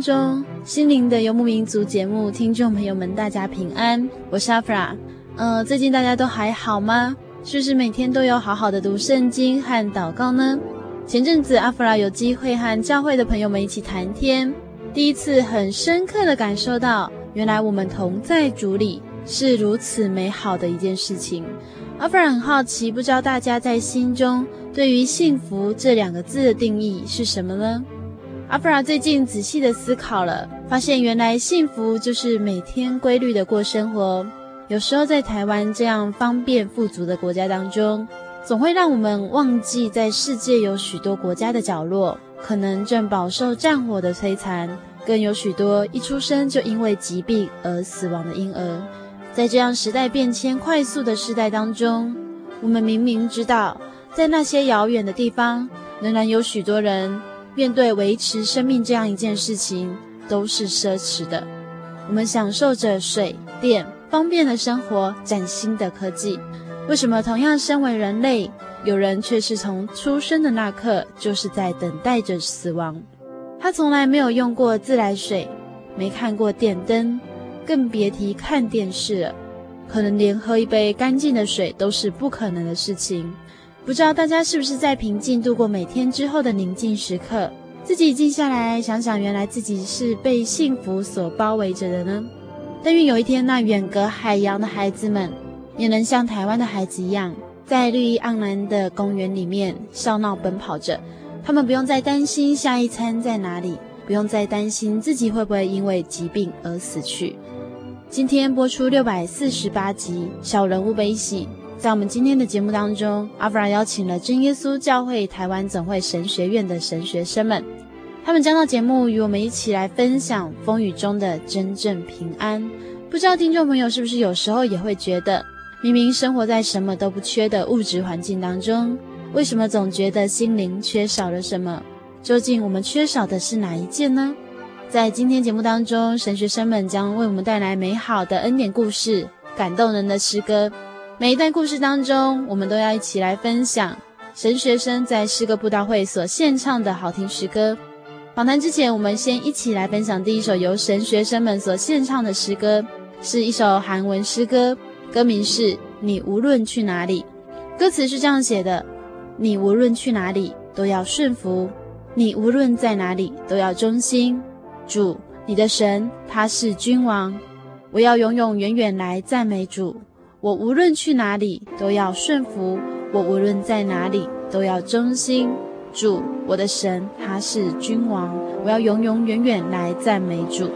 中心灵的游牧民族节目听众朋友们，大家平安，我是阿弗拉。呃，最近大家都还好吗？是不是每天都有好好的读圣经和祷告呢？前阵子阿弗拉有机会和教会的朋友们一起谈天，第一次很深刻的感受到，原来我们同在主里是如此美好的一件事情。阿弗拉很好奇，不知道大家在心中对于幸福这两个字的定义是什么呢？阿弗拉最近仔细的思考了，发现原来幸福就是每天规律的过生活。有时候在台湾这样方便富足的国家当中，总会让我们忘记，在世界有许多国家的角落，可能正饱受战火的摧残，更有许多一出生就因为疾病而死亡的婴儿。在这样时代变迁快速的时代当中，我们明明知道，在那些遥远的地方，仍然有许多人。面对维持生命这样一件事情，都是奢侈的。我们享受着水电方便的生活，崭新的科技。为什么同样身为人类，有人却是从出生的那刻就是在等待着死亡？他从来没有用过自来水，没看过电灯，更别提看电视了。可能连喝一杯干净的水都是不可能的事情。不知道大家是不是在平静度过每天之后的宁静时刻，自己静下来想想，原来自己是被幸福所包围着的呢？但愿有一天，那远隔海洋的孩子们，也能像台湾的孩子一样，在绿意盎然的公园里面笑闹奔跑着。他们不用再担心下一餐在哪里，不用再担心自己会不会因为疾病而死去。今天播出六百四十八集《小人物悲喜》。在我们今天的节目当中，阿弗拉邀请了真耶稣教会台湾总会神学院的神学生们，他们将到节目与我们一起来分享风雨中的真正平安。不知道听众朋友是不是有时候也会觉得，明明生活在什么都不缺的物质环境当中，为什么总觉得心灵缺少了什么？究竟我们缺少的是哪一件呢？在今天节目当中，神学生们将为我们带来美好的恩典故事、感动人的诗歌。每一段故事当中，我们都要一起来分享神学生在诗歌布道会所献唱的好听诗歌。访谈之前，我们先一起来分享第一首由神学生们所献唱的诗歌，是一首韩文诗歌，歌名是《你无论去哪里》。歌词是这样写的：你无论去哪里都要顺服，你无论在哪里都要忠心。主，你的神，他是君王，我要永永远远来赞美主。我无论去哪里都要顺服，我无论在哪里都要忠心。主，我的神，他是君王，我要永永远远来赞美主。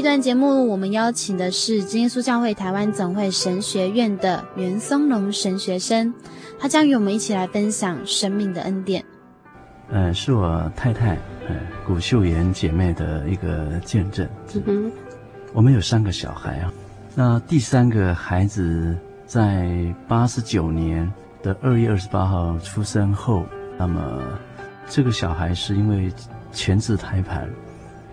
一段节目，我们邀请的是真耶稣教会台湾总会神学院的袁松龙神学生，他将与我们一起来分享生命的恩典。呃，是我太太，呃，古秀妍姐妹的一个见证。嗯哼，我们有三个小孩啊，那第三个孩子在八十九年的二月二十八号出生后，那么这个小孩是因为前置胎盘，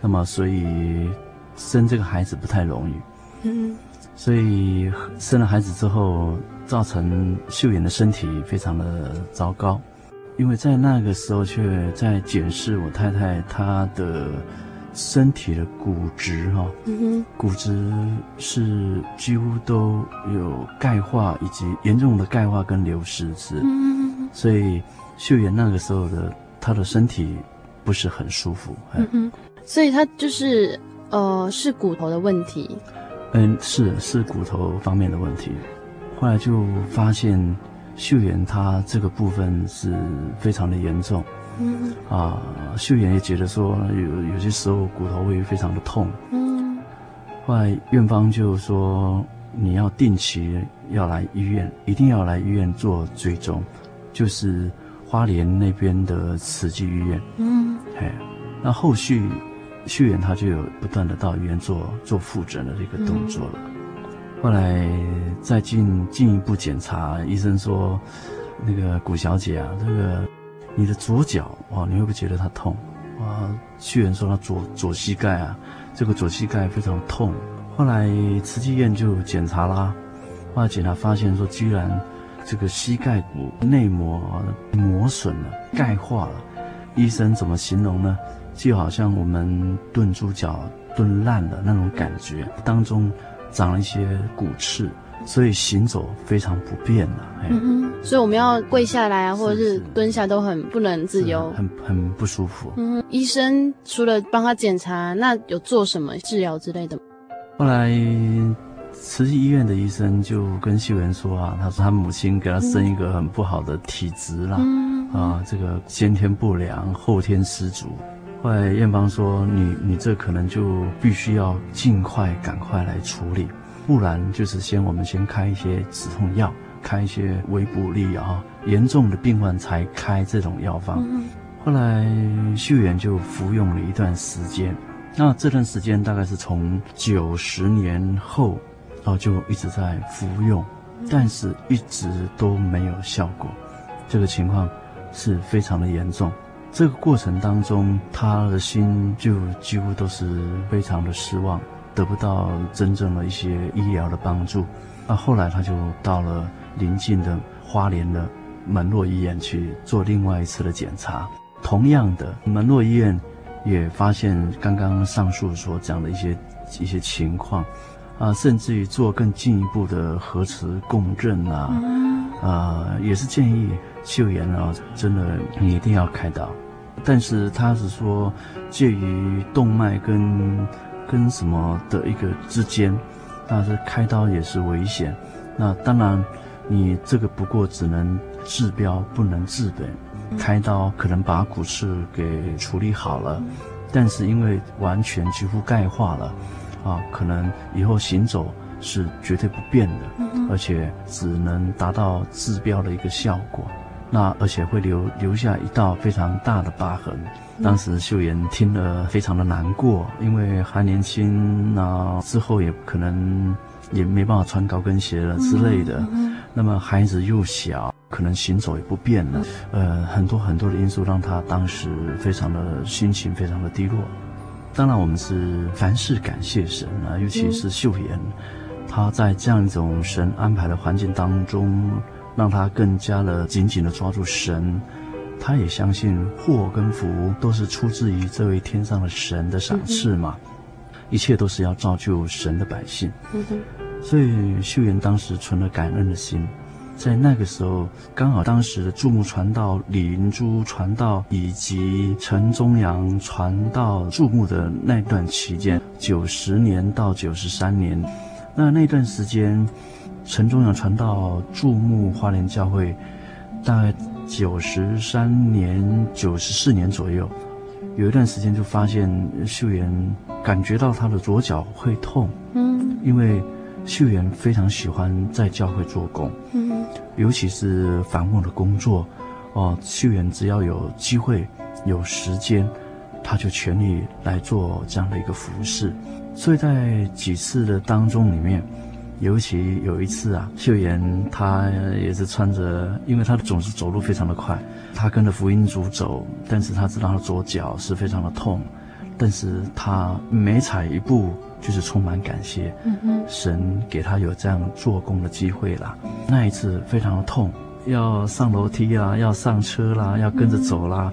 那么所以。生这个孩子不太容易，嗯，所以生了孩子之后，造成秀妍的身体非常的糟糕，因为在那个时候却在检视我太太她的身体的骨质哈，嗯哼，骨质是几乎都有钙化以及严重的钙化跟流失是，嗯，所以秀妍那个时候的她的身体不是很舒服，嗯哼，所以她就是。呃，是骨头的问题。嗯，是是骨头方面的问题。后来就发现秀妍她这个部分是非常的严重。嗯啊，秀妍也觉得说有有些时候骨头会非常的痛。嗯。后来院方就说你要定期要来医院，一定要来医院做追踪，就是花莲那边的慈济医院。嗯。哎，那后续。秀妍他就有不断的到医院做做复诊的这个动作了，嗯、后来再进进一步检查，医生说，那个谷小姐啊，这个你的左脚哇，你会不会觉得它痛？哇，秀妍说她左左膝盖啊，这个左膝盖非常痛。后来慈济院就检查啦，后来检查发现说，居然这个膝盖骨内膜磨损了，钙化了。医生怎么形容呢？就好像我们炖猪脚炖烂了那种感觉，当中长了一些骨刺，所以行走非常不便了。嗯哼，所以我们要跪下来啊，或者是蹲下都很不能自由，很很不舒服。嗯，医生除了帮他检查，那有做什么治疗之类的吗？后来慈济医院的医生就跟秀妍说啊，他说他母亲给他生一个很不好的体质啦，嗯、啊，这个先天不良，后天失足。后来艳芳说，你你这可能就必须要尽快赶快来处理，不然就是先我们先开一些止痛药，开一些维补力啊，严重的病患才开这种药方。嗯、后来秀妍就服用了一段时间。那这段时间大概是从九十年后，然后，就一直在服用，但是一直都没有效果，这个情况是非常的严重。这个过程当中，他的心就几乎都是非常的失望，得不到真正的一些医疗的帮助。那后来他就到了邻近的花莲的门洛医院去做另外一次的检查，同样的门洛医院。也发现刚刚上述所讲的一些一些情况，啊，甚至于做更进一步的核磁共振啊，啊，也是建议秀妍啊，真的你一定要开刀。但是他是说介于动脉跟跟什么的一个之间，那这开刀也是危险。那当然，你这个不过只能治标，不能治本。开刀可能把骨刺给处理好了，但是因为完全几乎钙化了，啊，可能以后行走是绝对不便的，而且只能达到治标的一个效果，那而且会留留下一道非常大的疤痕。当时秀妍听了非常的难过，因为还年轻，那之后也可能也没办法穿高跟鞋了之类的，那么孩子又小。可能行走也不便了，呃，很多很多的因素让她当时非常的心情非常的低落。当然，我们是凡事感谢神啊，尤其是秀妍，她在这样一种神安排的环境当中，让他更加的紧紧的抓住神。他也相信祸跟福都是出自于这位天上的神的赏赐嘛，一切都是要造就神的百姓。所以秀妍当时存了感恩的心。在那个时候，刚好当时的注目传道李云珠传道以及陈宗阳传道注目的那段期间，九十年到九十三年，那那段时间，陈忠阳传道注目花莲教会，大概九十三年、九十四年左右，有一段时间就发现秀妍感觉到他的左脚会痛，嗯，因为。秀妍非常喜欢在教会做工，嗯，尤其是繁忙的工作，哦，秀妍只要有机会、有时间，他就全力来做这样的一个服饰。所以在几次的当中里面，尤其有一次啊，秀妍她也是穿着，因为她总是走路非常的快，她跟着福音组走，但是她知道她左脚是非常的痛，但是她每踩一步。就是充满感谢，嗯神给她有这样做工的机会啦。那一次非常的痛，要上楼梯啊，要上车啦，要跟着走啦。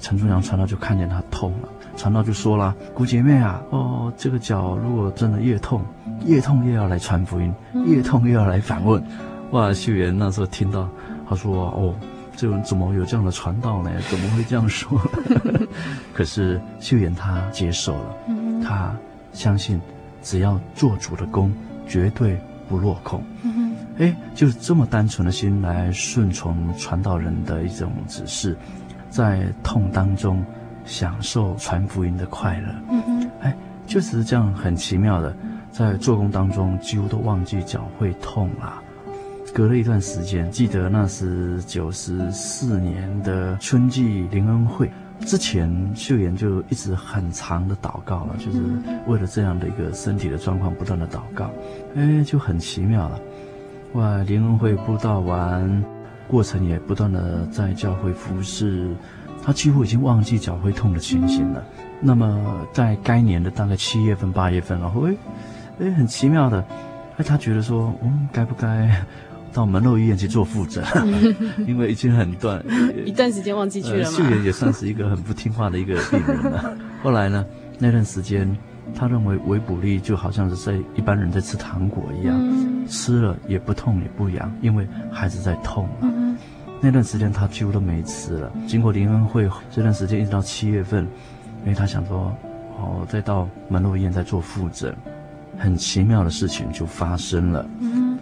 陈春阳传道就看见她痛了，传道就说了：“姑姐妹啊，哦，这个脚如果真的越痛，越痛越要来传福音，越痛越要来反问。”哇，秀妍那时候听到，他说：“哦，这人怎么有这样的传道呢？怎么会这样说？” 可是秀妍她接受了，她。相信，只要做主的功，绝对不落空。哎，就是这么单纯的心来顺从传道人的一种指示，在痛当中享受传福音的快乐。哎，就是这样很奇妙的，在做工当中几乎都忘记脚会痛了。隔了一段时间，记得那是九十四年的春季灵恩会。之前秀妍就一直很长的祷告了，就是为了这样的一个身体的状况不断的祷告，哎，就很奇妙了。哇，灵恩会布道完，过程也不断的在教会服侍，他几乎已经忘记脚会痛的情形了。那么在该年的大概七月份、八月份，然后哎，哎，很奇妙的，哎，他觉得说，嗯，该不该？到门诺医院去做复诊，因为已经很断，一段时间忘记去了嘛。秀妍也算是一个很不听话的一个病人了。后来呢，那段时间，他认为维补力就好像是在一般人在吃糖果一样，嗯、吃了也不痛也不痒，因为孩子在痛。嗯、那段时间他几乎都没吃了。经过林恩会这段时间，一直到七月份，因为他想说，哦，再到门诺医院再做复诊。很奇妙的事情就发生了。嗯，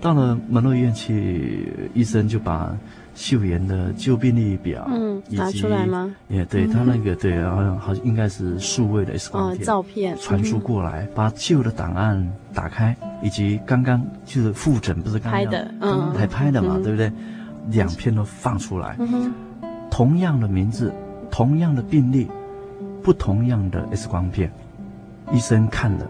到了门诺医院去，医生就把秀妍的旧病历表，嗯，拿出来吗？也对他那个对，好像好像应该是数位的 X 光片，哦，照片传输过来，嗯、把旧的档案打开，以及刚刚就是复诊，不是刚刚拍的，嗯，才拍的嘛，嗯、对不对？两片都放出来，嗯、同样的名字，同样的病例，不同样的 X 光片，医生看了，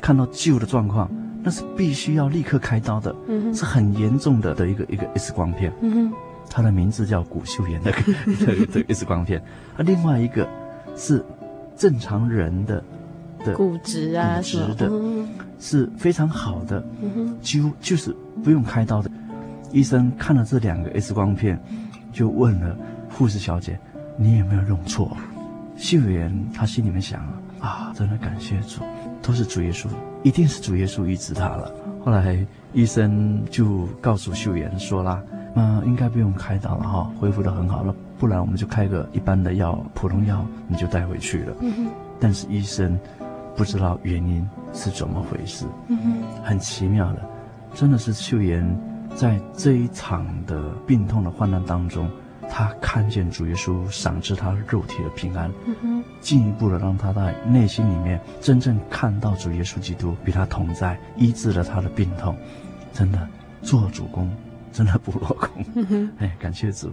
看到旧的状况，那是必须要立刻开刀的，嗯、是很严重的的一个一个 X 光片。嗯他的名字叫古秀妍的 这个这个 X 光片，而，另外一个是正常人的的骨质啊，骨质的，是非常好的，几乎就是不用开刀的。医生看了这两个 X 光片，就问了护士小姐：“你有没有弄错？”秀妍她心里面想啊，啊，真的感谢主，都是主耶稣，一定是主耶稣医治他了。后来医生就告诉秀妍说啦。那，应该不用开刀了哈，恢复的很好了。不然我们就开个一般的药，普通药，你就带回去了。嗯哼。但是医生不知道原因是怎么回事。嗯。很奇妙的，真的是秀妍在这一场的病痛的患难当中，她看见主耶稣赏赐他肉体的平安。嗯。进一步的让他在内心里面真正看到主耶稣基督与他同在，医治了他的病痛。真的做主公。真的不落空，哎，感谢主。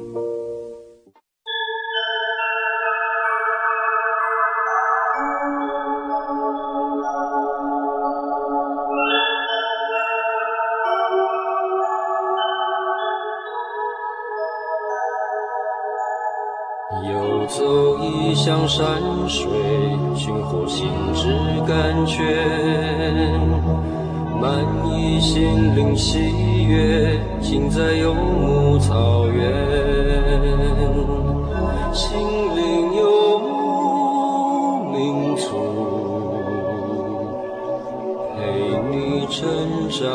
山水，寻获心之甘泉，满溢心灵喜悦，尽在游牧草原。心灵游牧民族，陪你成长。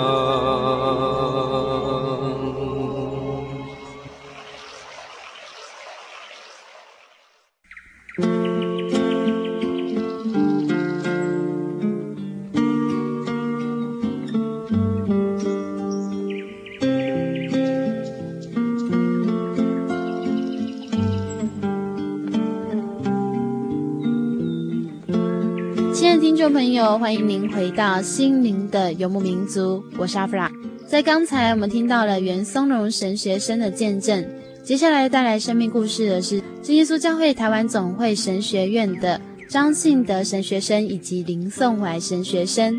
回到心灵的游牧民族，我是阿弗拉。在刚才我们听到了袁松荣神学生的见证，接下来带来生命故事的是真耶稣教会台湾总会神学院的张信德神学生以及林颂怀神学生。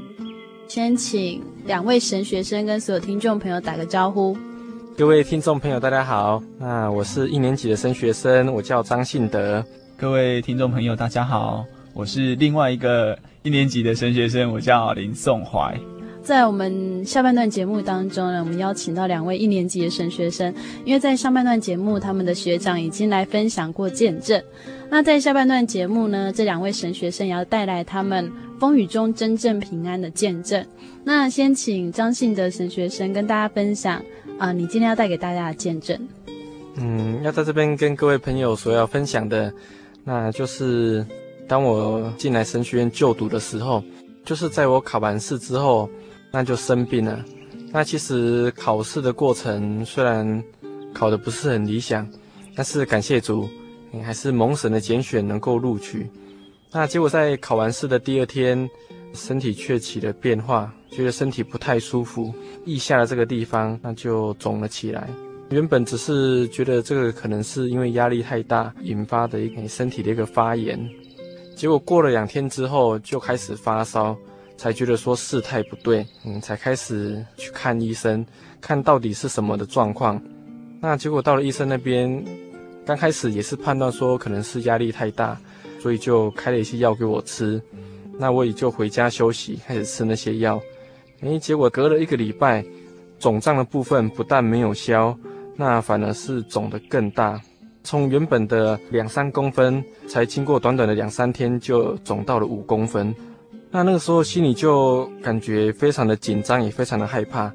先请两位神学生跟所有听众朋友打个招呼。各位听众朋友，大家好。那我是一年级的神学生，我叫张信德。各位听众朋友，大家好。我是另外一个一年级的神学生，我叫林颂怀。在我们下半段节目当中呢，我们邀请到两位一年级的神学生，因为在上半段节目他们的学长已经来分享过见证。那在下半段节目呢，这两位神学生也要带来他们风雨中真正平安的见证。那先请张信德神学生跟大家分享啊、呃，你今天要带给大家的见证。嗯，要在这边跟各位朋友所要分享的，那就是。当我进来神学院就读的时候，就是在我考完试之后，那就生病了。那其实考试的过程虽然考得不是很理想，但是感谢主，你还是蒙神的拣选能够录取。那结果在考完试的第二天，身体却起了变化，觉得身体不太舒服，腋下的这个地方那就肿了起来。原本只是觉得这个可能是因为压力太大引发的一个身体的一个发炎。结果过了两天之后就开始发烧，才觉得说事态不对，嗯，才开始去看医生，看到底是什么的状况。那结果到了医生那边，刚开始也是判断说可能是压力太大，所以就开了一些药给我吃。那我也就回家休息，开始吃那些药。诶，结果隔了一个礼拜，肿胀的部分不但没有消，那反而是肿得更大。从原本的两三公分，才经过短短的两三天就肿到了五公分。那那个时候心里就感觉非常的紧张，也非常的害怕，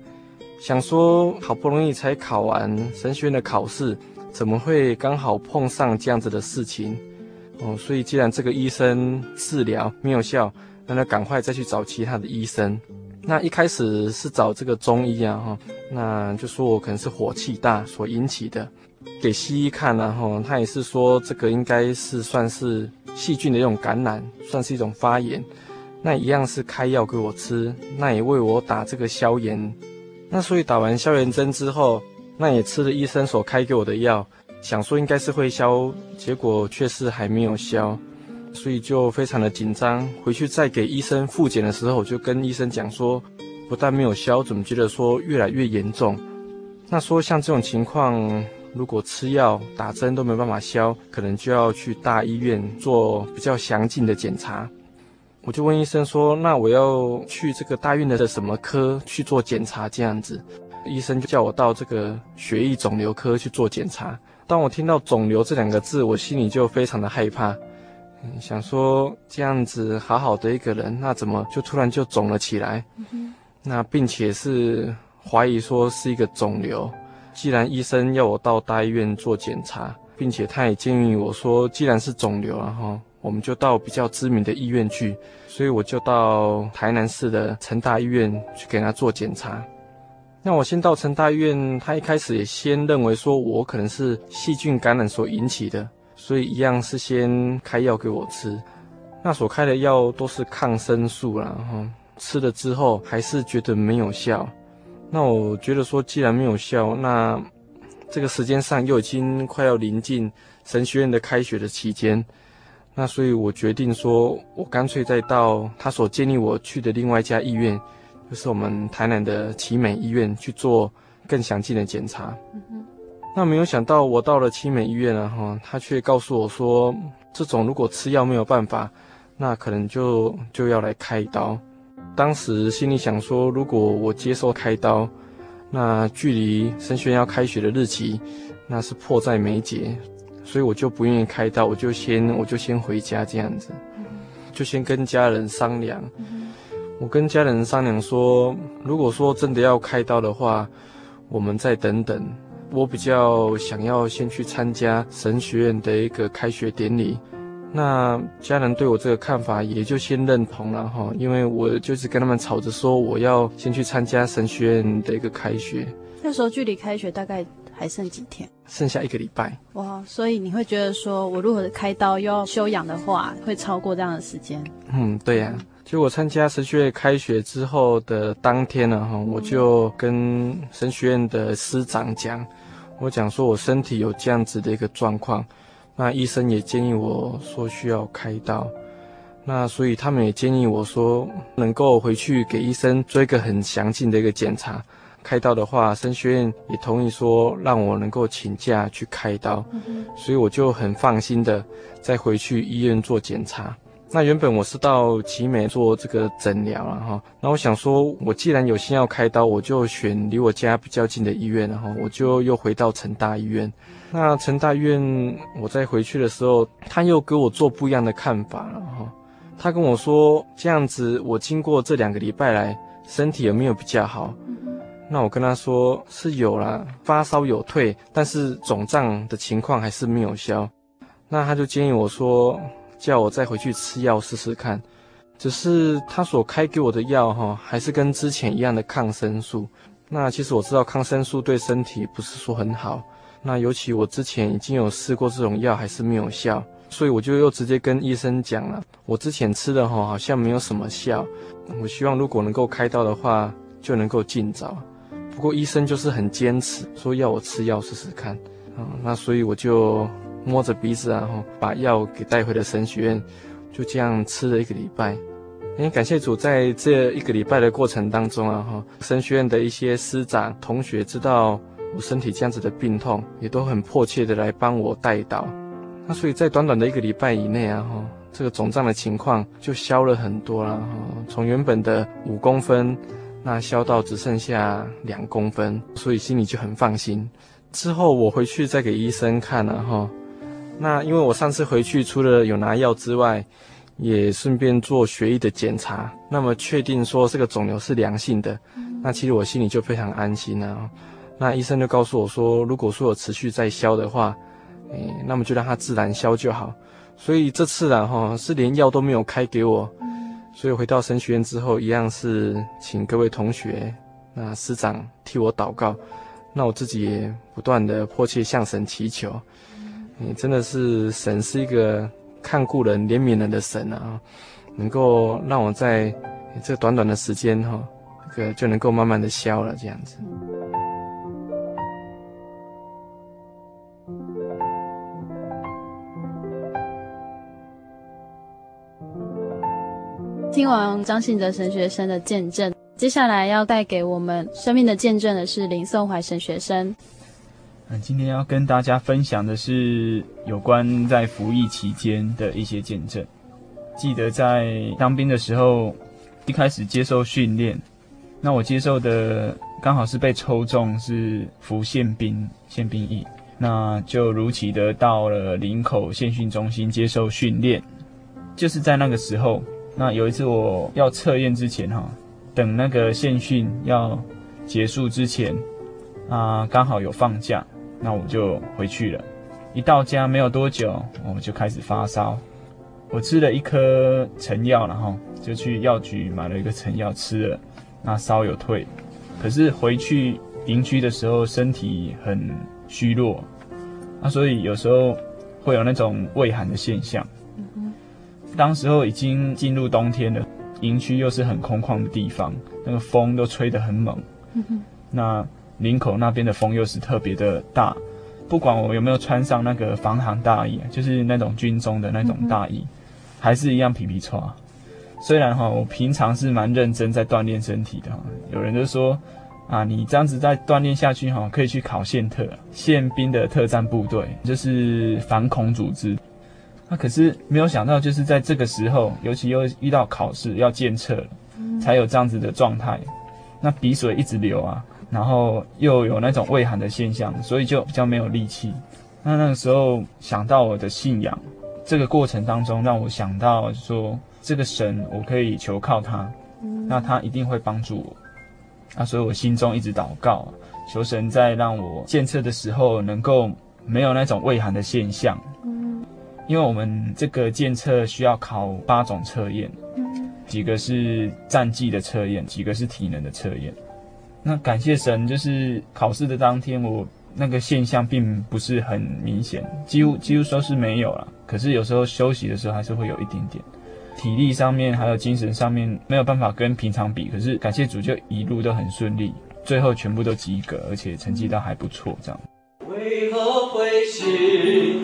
想说好不容易才考完神学院的考试，怎么会刚好碰上这样子的事情？哦，所以既然这个医生治疗没有效，那他赶快再去找其他的医生。那一开始是找这个中医啊，哈，那就说我可能是火气大所引起的。给西医看然后他也是说这个应该是算是细菌的一种感染，算是一种发炎。那一样是开药给我吃，那也为我打这个消炎。那所以打完消炎针之后，那也吃了医生所开给我的药，想说应该是会消，结果却是还没有消，所以就非常的紧张。回去再给医生复检的时候，我就跟医生讲说，不但没有消，怎么觉得说越来越严重？那说像这种情况。如果吃药打针都没办法消，可能就要去大医院做比较详尽的检查。我就问医生说：“那我要去这个大医院的什么科去做检查？”这样子，医生就叫我到这个血液肿瘤科去做检查。当我听到“肿瘤”这两个字，我心里就非常的害怕，嗯，想说这样子好好的一个人，那怎么就突然就肿了起来？那并且是怀疑说是一个肿瘤。既然医生要我到大医院做检查，并且他也建议我说，既然是肿瘤，然后我们就到比较知名的医院去，所以我就到台南市的成大医院去给他做检查。那我先到成大医院，他一开始也先认为说我可能是细菌感染所引起的，所以一样是先开药给我吃。那所开的药都是抗生素，然后吃了之后还是觉得没有效。那我觉得说，既然没有效，那这个时间上又已经快要临近神学院的开学的期间，那所以我决定说，我干脆再到他所建议我去的另外一家医院，就是我们台南的奇美医院去做更详尽的检查。那没有想到我到了奇美医院了哈，他却告诉我说，这种如果吃药没有办法，那可能就就要来开刀。当时心里想说，如果我接受开刀，那距离神学要开学的日期，那是迫在眉睫，所以我就不愿意开刀，我就先我就先回家这样子，就先跟家人商量。我跟家人商量说，如果说真的要开刀的话，我们再等等。我比较想要先去参加神学院的一个开学典礼。那家人对我这个看法也就先认同了哈，因为我就是跟他们吵着说，我要先去参加神学院的一个开学。那时候距离开学大概还剩几天？剩下一个礼拜。哇，所以你会觉得说，我如果开刀又要休养的话，会超过这样的时间？嗯，对呀、啊。就我参加神学院开学之后的当天呢，哈，我就跟神学院的师长讲，我讲说我身体有这样子的一个状况。那医生也建议我说需要开刀，那所以他们也建议我说能够回去给医生做一个很详尽的一个检查。开刀的话，神学院也同意说让我能够请假去开刀，所以我就很放心的再回去医院做检查。那原本我是到奇美做这个诊疗了哈，那我想说，我既然有心要开刀，我就选离我家比较近的医院，然后我就又回到成大医院。那陈大医院，我在回去的时候，他又给我做不一样的看法了哈。他跟我说，这样子我经过这两个礼拜来，身体有没有比较好？那我跟他说是有啦，发烧有退，但是肿胀的情况还是没有消。那他就建议我说。叫我再回去吃药试试看，只是他所开给我的药哈，还是跟之前一样的抗生素。那其实我知道抗生素对身体不是说很好，那尤其我之前已经有试过这种药，还是没有效，所以我就又直接跟医生讲了，我之前吃的哈好像没有什么效，我希望如果能够开刀的话，就能够尽早。不过医生就是很坚持，说要我吃药试试看，啊，那所以我就。摸着鼻子啊，哈，把药给带回了神学院，就这样吃了一个礼拜。哎，感谢主，在这一个礼拜的过程当中啊，哈，神学院的一些师长、同学知道我身体这样子的病痛，也都很迫切的来帮我代祷。那所以在短短的一个礼拜以内啊，哈，这个肿胀的情况就消了很多了，哈，从原本的五公分，那消到只剩下两公分，所以心里就很放心。之后我回去再给医生看了，哈。那因为我上次回去，除了有拿药之外，也顺便做血液的检查，那么确定说这个肿瘤是良性的，那其实我心里就非常安心了。那医生就告诉我说，如果说有持续在消的话，诶，那么就让它自然消就好。所以这次啊，哈，是连药都没有开给我，所以回到神学院之后，一样是请各位同学、那师长替我祷告，那我自己也不断的迫切向神祈求。你真的是神是一个看顾人、怜悯人的神啊，能够让我在这短短的时间哈，这个就能够慢慢的消了这样子。听完张信哲神学生的见证，接下来要带给我们生命的见证的是林颂怀神学生。今天要跟大家分享的是有关在服役期间的一些见证。记得在当兵的时候，一开始接受训练，那我接受的刚好是被抽中是服宪兵宪兵役，那就如期的到了林口宪训中心接受训练。就是在那个时候，那有一次我要测验之前哈，等那个宪训要结束之前啊，刚好有放假。那我就回去了，一到家没有多久，我就开始发烧。我吃了一颗成药，然后就去药局买了一个成药吃了，那烧有退。可是回去营区的时候，身体很虚弱，那所以有时候会有那种畏寒的现象。嗯当时候已经进入冬天了，营区又是很空旷的地方，那个风都吹得很猛。嗯那。林口那边的风又是特别的大，不管我有没有穿上那个防寒大衣，就是那种军中的那种大衣，还是一样皮皮。虽然哈，我平常是蛮认真在锻炼身体的哈，有人就说啊，你这样子再锻炼下去哈，可以去考宪特，宪兵的特战部队，就是反恐组织。那、啊、可是没有想到，就是在这个时候，尤其又遇到考试要检测，才有这样子的状态。那鼻水一直流啊，然后又有那种畏寒的现象，所以就比较没有力气。那那个时候想到我的信仰，这个过程当中让我想到说，这个神我可以求靠他，那他一定会帮助我。那所以我心中一直祷告，求神在让我检测的时候能够没有那种畏寒的现象。因为我们这个检测需要考八种测验，几个是战绩的测验，几个是体能的测验。那感谢神，就是考试的当天，我那个现象并不是很明显，几乎几乎说是没有了。可是有时候休息的时候还是会有一点点，体力上面还有精神上面没有办法跟平常比。可是感谢主，就一路都很顺利，最后全部都及格，而且成绩都还不错，这样。为何会是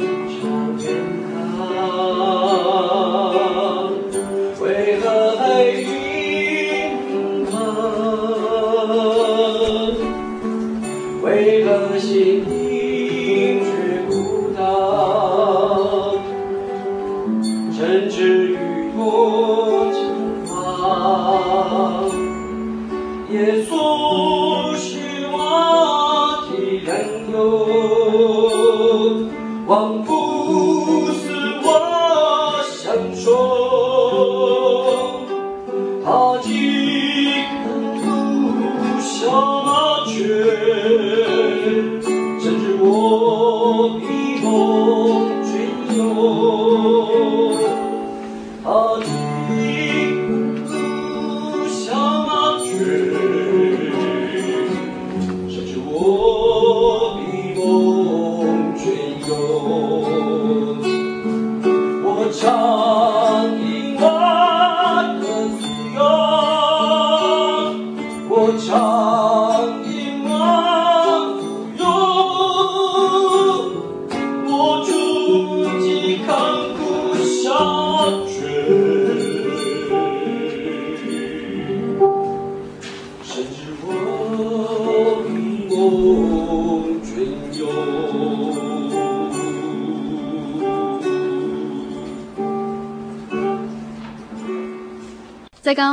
刚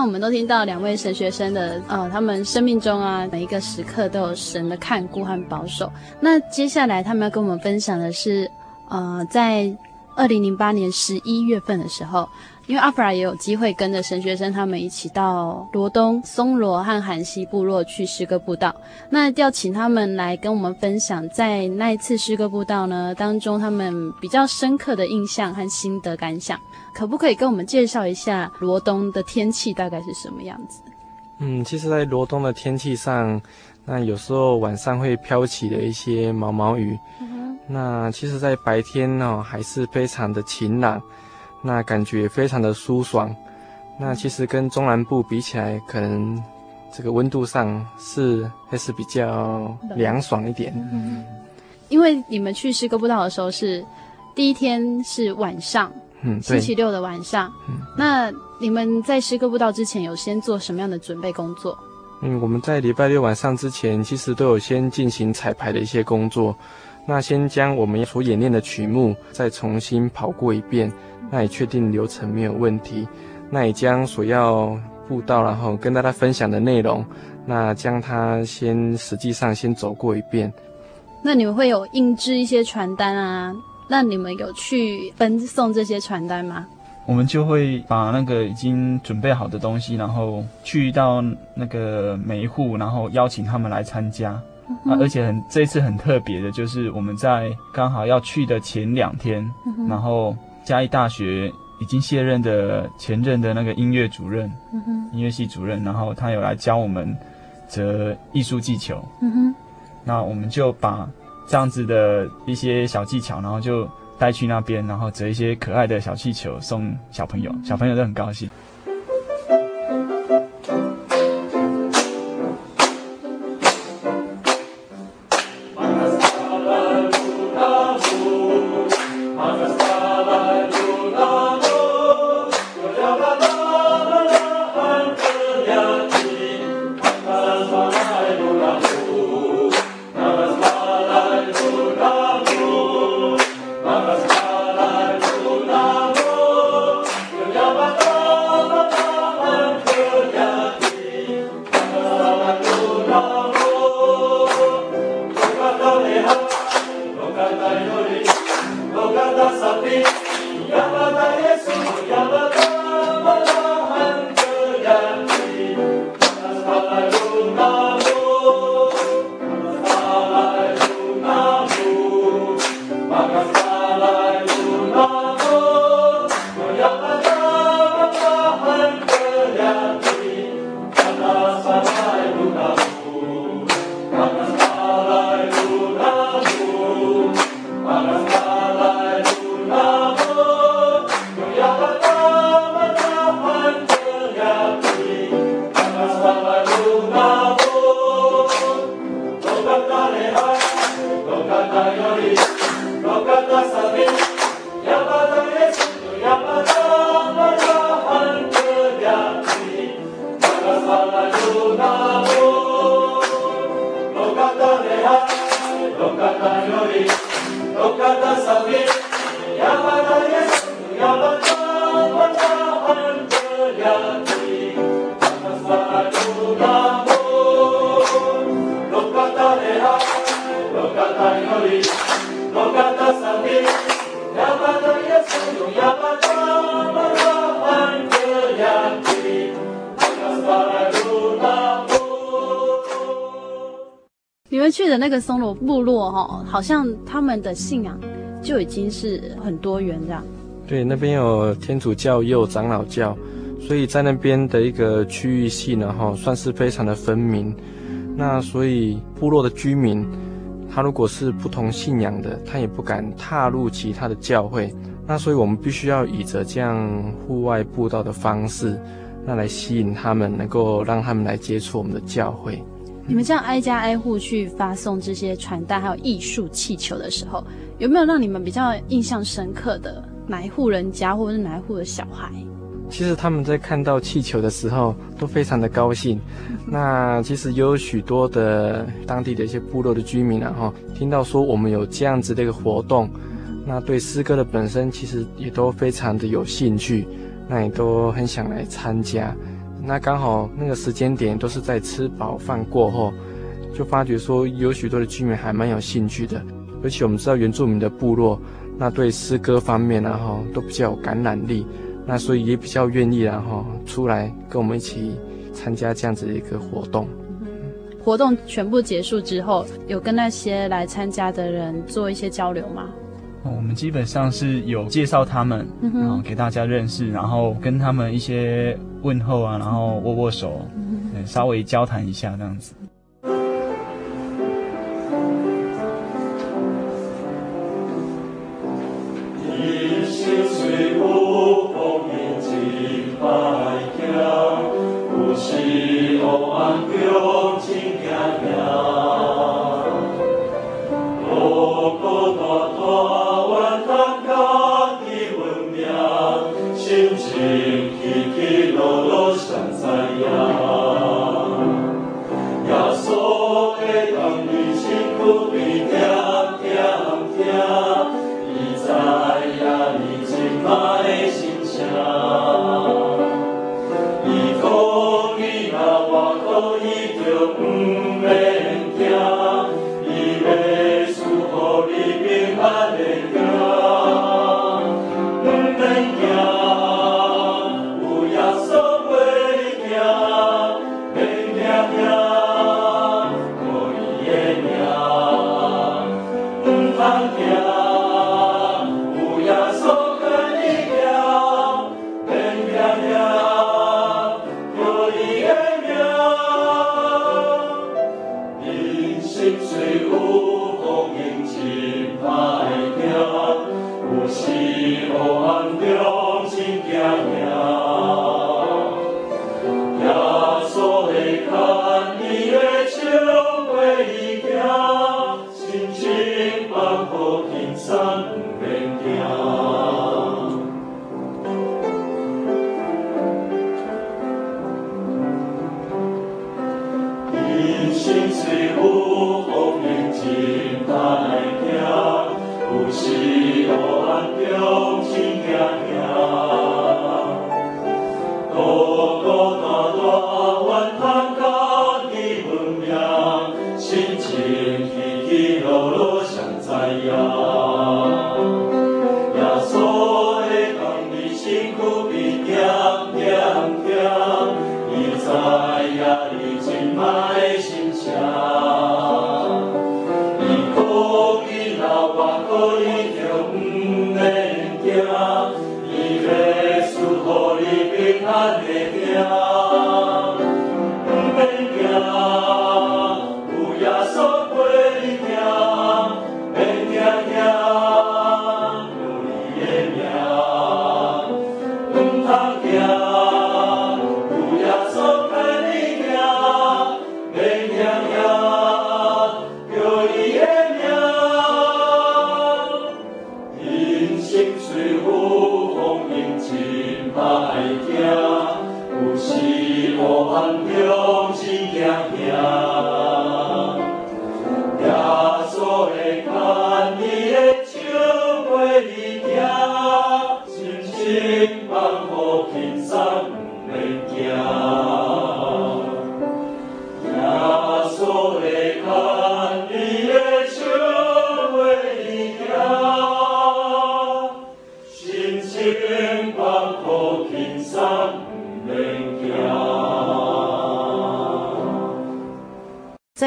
我们都听到两位神学生的，呃，他们生命中啊，每一个时刻都有神的看顾和保守。那接下来他们要跟我们分享的是，呃，在二零零八年十一月份的时候。因为阿弗拉也有机会跟着神学生他们一起到罗东、松罗和韩西部落去诗歌布道，那要请他们来跟我们分享，在那一次诗歌布道呢当中，他们比较深刻的印象和心得感想，可不可以跟我们介绍一下罗东的天气大概是什么样子？嗯，其实，在罗东的天气上，那有时候晚上会飘起的一些毛毛雨，嗯，那其实，在白天呢，还是非常的晴朗。那感觉非常的舒爽，那其实跟中南部比起来，可能这个温度上是还是比较凉爽一点。嗯，因为你们去诗歌步道的时候是第一天是晚上，嗯，星期六的晚上。嗯，那你们在诗歌布道之前有先做什么样的准备工作？嗯，我们在礼拜六晚上之前，其实都有先进行彩排的一些工作。那先将我们所演练的曲目再重新跑过一遍。那也确定流程没有问题，那也将所要布道，然后跟大家分享的内容，那将它先实际上先走过一遍。那你们会有印制一些传单啊？那你们有去分送这些传单吗？我们就会把那个已经准备好的东西，然后去到那个每一户，然后邀请他们来参加。嗯、啊，而且很这次很特别的，就是我们在刚好要去的前两天，嗯、然后。嘉义大学已经卸任的前任的那个音乐主任，嗯，音乐系主任，然后他有来教我们折艺术技巧，嗯哼，那我们就把这样子的一些小技巧，然后就带去那边，然后折一些可爱的小气球送小朋友，小朋友都很高兴。个松罗部落哈，好像他们的信仰就已经是很多元这样。对，那边有天主教也有长老教，所以在那边的一个区域性呢，哈，算是非常的分明。那所以部落的居民，他如果是不同信仰的，他也不敢踏入其他的教会。那所以我们必须要以着这样户外布道的方式，那来吸引他们，能够让他们来接触我们的教会。你们这样挨家挨户去发送这些传单，还有艺术气球的时候，有没有让你们比较印象深刻的哪一户人家，或者是哪一户的小孩？其实他们在看到气球的时候都非常的高兴。那其实也有许多的当地的一些部落的居民啊，哈，听到说我们有这样子的一个活动，那对诗歌的本身其实也都非常的有兴趣，那也都很想来参加。那刚好那个时间点都是在吃饱饭过后，就发觉说有许多的居民还蛮有兴趣的，而且我们知道原住民的部落，那对诗歌方面然后都比较有感染力，那所以也比较愿意然后出来跟我们一起参加这样子的一个活动。活动全部结束之后，有跟那些来参加的人做一些交流吗？我们基本上是有介绍他们，然后给大家认识，然后跟他们一些问候啊，然后握握手，稍微交谈一下这样子。五面听，伊畏苏河你兵喝的叫，五面听乌鸦送花的叫，白面听乌，听。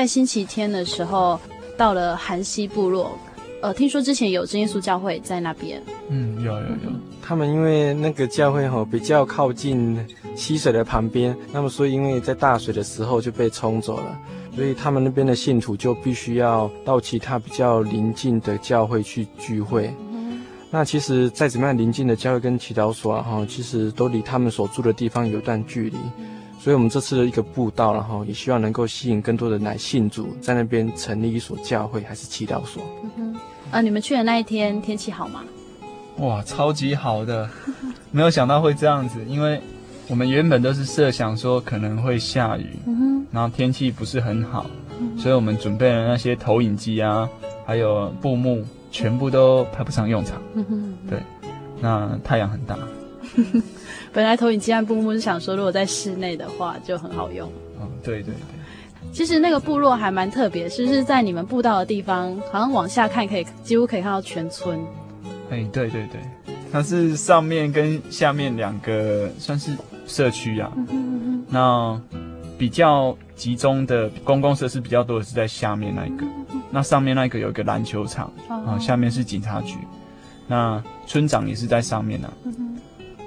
星期天的时候，到了韩西部落，呃，听说之前有真耶稣教会在那边。嗯，有有有。他们因为那个教会吼比较靠近溪水的旁边，那么所以因为在大水的时候就被冲走了，所以他们那边的信徒就必须要到其他比较邻近的教会去聚会。嗯、那其实再怎么样邻近的教会跟祈祷所啊，哈，其实都离他们所住的地方有一段距离。所以，我们这次的一个布道，然后也希望能够吸引更多的人来信主，在那边成立一所教会，还是祈祷所。嗯哼，啊，你们去的那一天天气好吗？哇，超级好的，没有想到会这样子，因为我们原本都是设想说可能会下雨，嗯哼，然后天气不是很好，嗯，所以我们准备了那些投影机啊，还有布幕，全部都派不上用场。嗯哼，对，那太阳很大。本来投影机和布幕是想说，如果在室内的话就很好用。嗯，对对对。其实那个部落还蛮特别，是不是在你们步道的地方，好像往下看可以几乎可以看到全村。哎，对对对，它是上面跟下面两个算是社区啊。嗯哼嗯哼。那比较集中的公共设施比较多的是在下面那一个，嗯。那上面那一个有一个篮球场，啊，下面是警察局。那村长也是在上面呢、啊。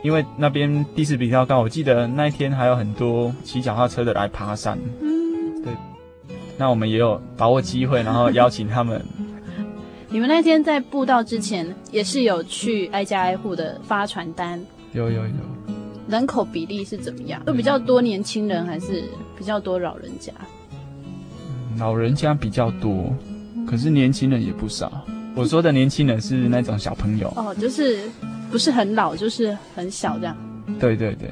因为那边地势比较高，我记得那一天还有很多骑脚踏车的来爬山。嗯，对。那我们也有把握机会，然后邀请他们。你们那天在步道之前，也是有去挨家挨户的发传单？有有有。人口比例是怎么样？都比较多年轻人，还是比较多老人家？老人家比较多，可是年轻人也不少。我说的年轻人是那种小朋友。哦，就是。不是很老，就是很小这样。对对对，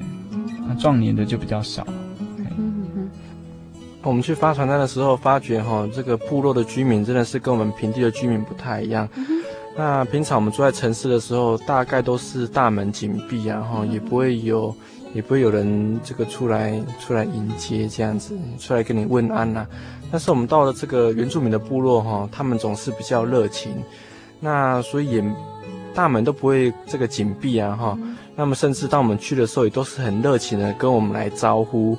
那壮年的就比较少。嗯嗯嗯。我们去发传单的时候，发觉哈，这个部落的居民真的是跟我们平地的居民不太一样。嗯、那平常我们住在城市的时候，大概都是大门紧闭啊，哈，也不会有，也不会有人这个出来出来迎接这样子，出来跟你问安呐、啊。但是我们到了这个原住民的部落哈，他们总是比较热情，那所以也。大门都不会这个紧闭啊，哈，那么甚至当我们去的时候，也都是很热情的跟我们来招呼。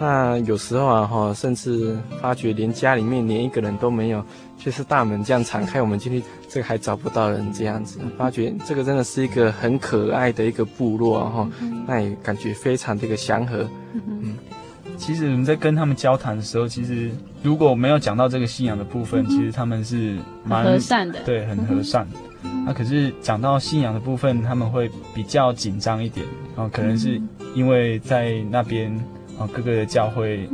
那有时候啊，哈，甚至发觉连家里面连一个人都没有，却是大门这样敞开，我们今天这个还找不到人这样子，发觉这个真的是一个很可爱的一个部落啊，哈，那也感觉非常的一个祥和。嗯，其实我们在跟他们交谈的时候，其实如果没有讲到这个信仰的部分，其实他们是蛮和善的，对，很和善。那、啊、可是讲到信仰的部分，他们会比较紧张一点啊，可能是因为在那边啊，各个的教会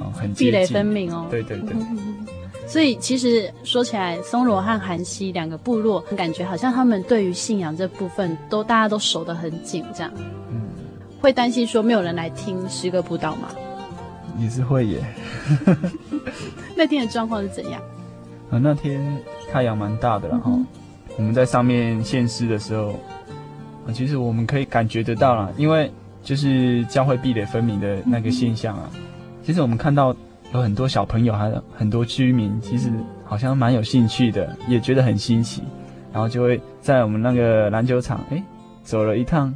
啊很壁垒分明哦。对对对。所以其实说起来，松罗和韩熙两个部落，感觉好像他们对于信仰这部分都大家都守得很紧，这样。嗯。会担心说没有人来听诗歌布道吗？也是会耶。那天的状况是怎样？啊，那天太阳蛮大的，然后。我们在上面献诗的时候，啊，其实我们可以感觉得到啦，因为就是教会壁垒分明的那个现象啊。其实我们看到有很多小朋友，还有很多居民，其实好像蛮有兴趣的，也觉得很新奇，然后就会在我们那个篮球场，哎，走了一趟，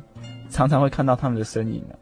常常会看到他们的身影啊。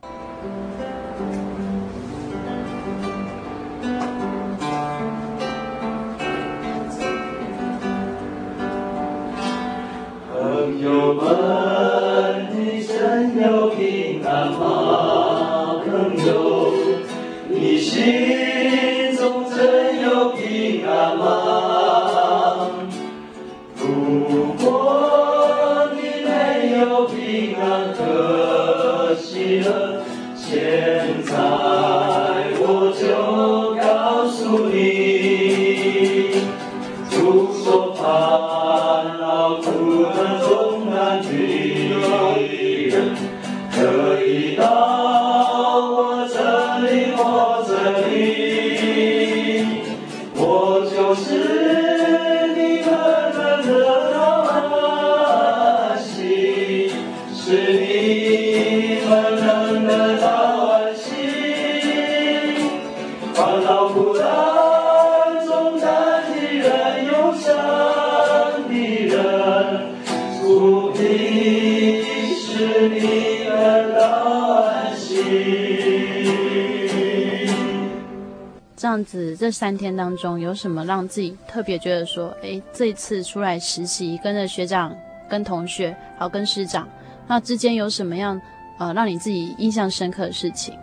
样子这三天当中有什么让自己特别觉得说，哎，这一次出来实习，跟着学长、跟同学，还有跟师长，那之间有什么样呃让你自己印象深刻的事情？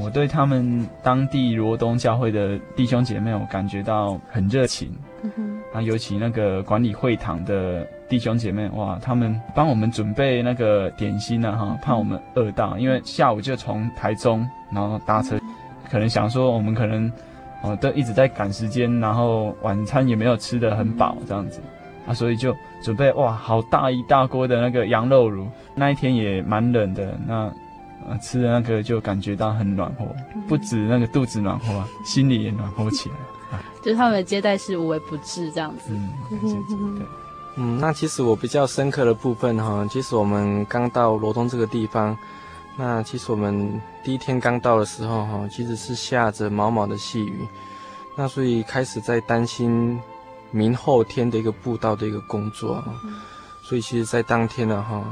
我对他们当地罗东教会的弟兄姐妹，我感觉到很热情。嗯哼，啊，尤其那个管理会堂的弟兄姐妹，哇，他们帮我们准备那个点心呢，哈，怕我们饿到，因为下午就从台中，然后搭车，可能想说我们可能，哦，都一直在赶时间，然后晚餐也没有吃得很饱，这样子，啊，所以就准备哇，好大一大锅的那个羊肉炉，那一天也蛮冷的，那。呃，吃的那个就感觉到很暖和，不止那个肚子暖和啊，心里也暖和起来。啊，就是他们的接待是无微不至这样子。嗯，对。嗯，那其实我比较深刻的部分哈，其实我们刚到罗东这个地方，那其实我们第一天刚到的时候哈，其实是下着毛毛的细雨，那所以开始在担心明后天的一个布道的一个工作，所以其实，在当天呢哈，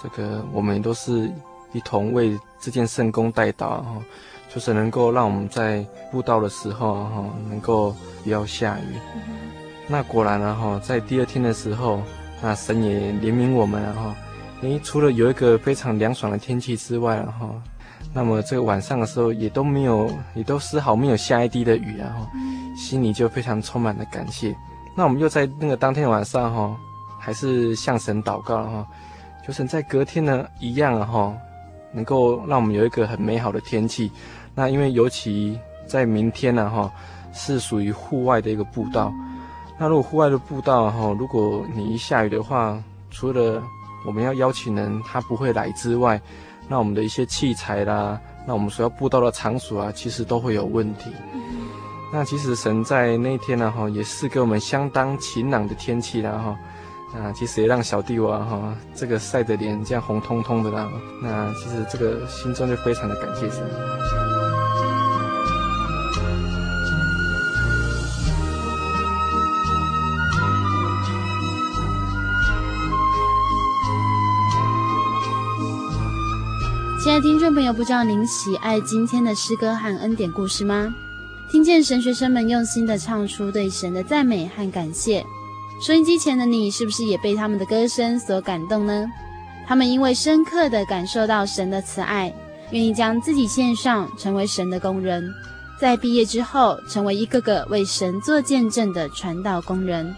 这个我们也都是。一同为这件圣工代祷哈，就是能够让我们在布道的时候哈，能够不要下雨。嗯、那果然呢哈，在第二天的时候，那神也怜悯我们哈，因为除了有一个非常凉爽的天气之外然后，那么这个晚上的时候也都没有，也都丝毫没有下一滴的雨然后，心里就非常充满了感谢。那我们又在那个当天晚上哈，还是向神祷告了哈，就神在隔天呢一样哈。能够让我们有一个很美好的天气，那因为尤其在明天呢，哈，是属于户外的一个步道。那如果户外的步道，哈，如果你一下雨的话，除了我们要邀请人他不会来之外，那我们的一些器材啦，那我们所要布道的场所啊，其实都会有问题。那其实神在那天呢，哈，也是给我们相当晴朗的天气啦，哈。啊，其实也让小弟我哈，这个晒得脸这样红彤彤的啦。那其实这个心中就非常的感谢神。听众朋友，不知道您喜爱今天的诗歌和恩典故事吗？听见神学生们用心的唱出对神的赞美和感谢。收音机前的你，是不是也被他们的歌声所感动呢？他们因为深刻地感受到神的慈爱，愿意将自己献上，成为神的工人。在毕业之后，成为一个个为神做见证的传道工人。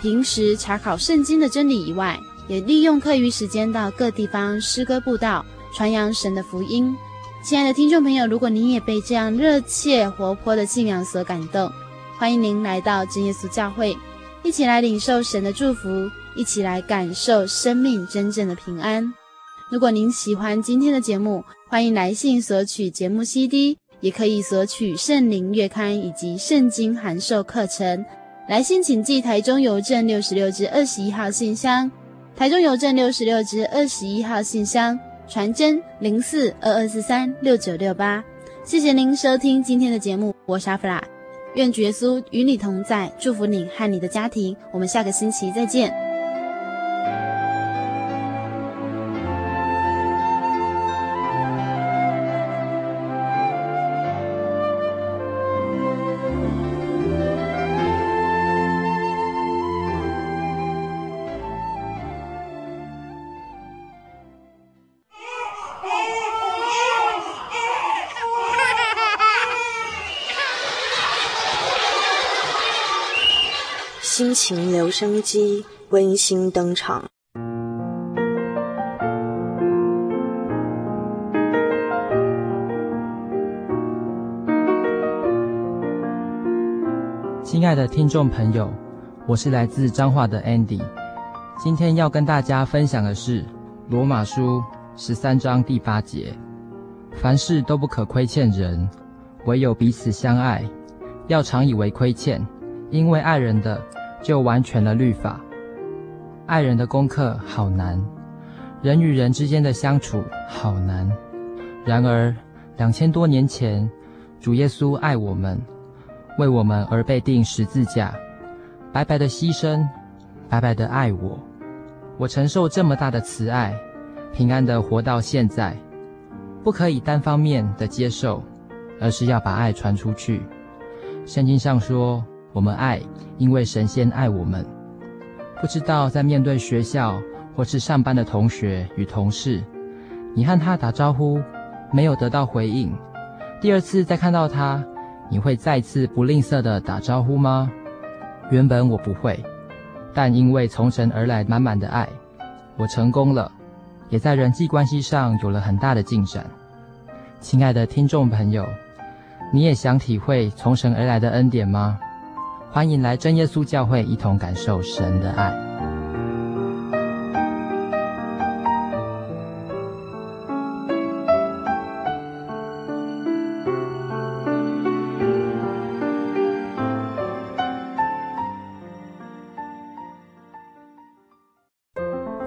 平时查考圣经的真理以外，也利用课余时间到各地方诗歌布道，传扬神的福音。亲爱的听众朋友，如果您也被这样热切活泼的信仰所感动，欢迎您来到真耶稣教会。一起来领受神的祝福，一起来感受生命真正的平安。如果您喜欢今天的节目，欢迎来信索取节目 CD，也可以索取圣灵月刊以及圣经函授课程。来信请寄台中邮政六十六支二十一号信箱，台中邮政六十六支二十一号信箱，传真零四二二四三六九六八。谢谢您收听今天的节目，我是阿弗拉。愿主耶稣与你同在，祝福你和你的家庭。我们下个星期再见。情留声机温馨登场。亲爱的听众朋友，我是来自彰化的 Andy，今天要跟大家分享的是罗马书十三章第八节：凡事都不可亏欠人，唯有彼此相爱，要常以为亏欠，因为爱人的。就完全了律法。爱人的功课好难，人与人之间的相处好难。然而，两千多年前，主耶稣爱我们，为我们而被钉十字架，白白的牺牲，白白的爱我。我承受这么大的慈爱，平安的活到现在，不可以单方面的接受，而是要把爱传出去。圣经上说，我们爱，因为神仙爱我们。不知道在面对学校或是上班的同学与同事，你和他打招呼，没有得到回应，第二次再看到他，你会再次不吝啬的打招呼吗？原本我不会，但因为从神而来满满的爱，我成功了，也在人际关系上有了很大的进展。亲爱的听众朋友，你也想体会从神而来的恩典吗？欢迎来真耶稣教会，一同感受神的爱。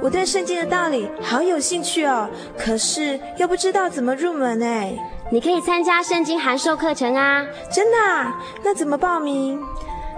我对圣经的道理好有兴趣哦，可是又不知道怎么入门哎。你可以参加圣经函授课程啊！真的啊？那怎么报名？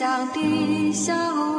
心灵有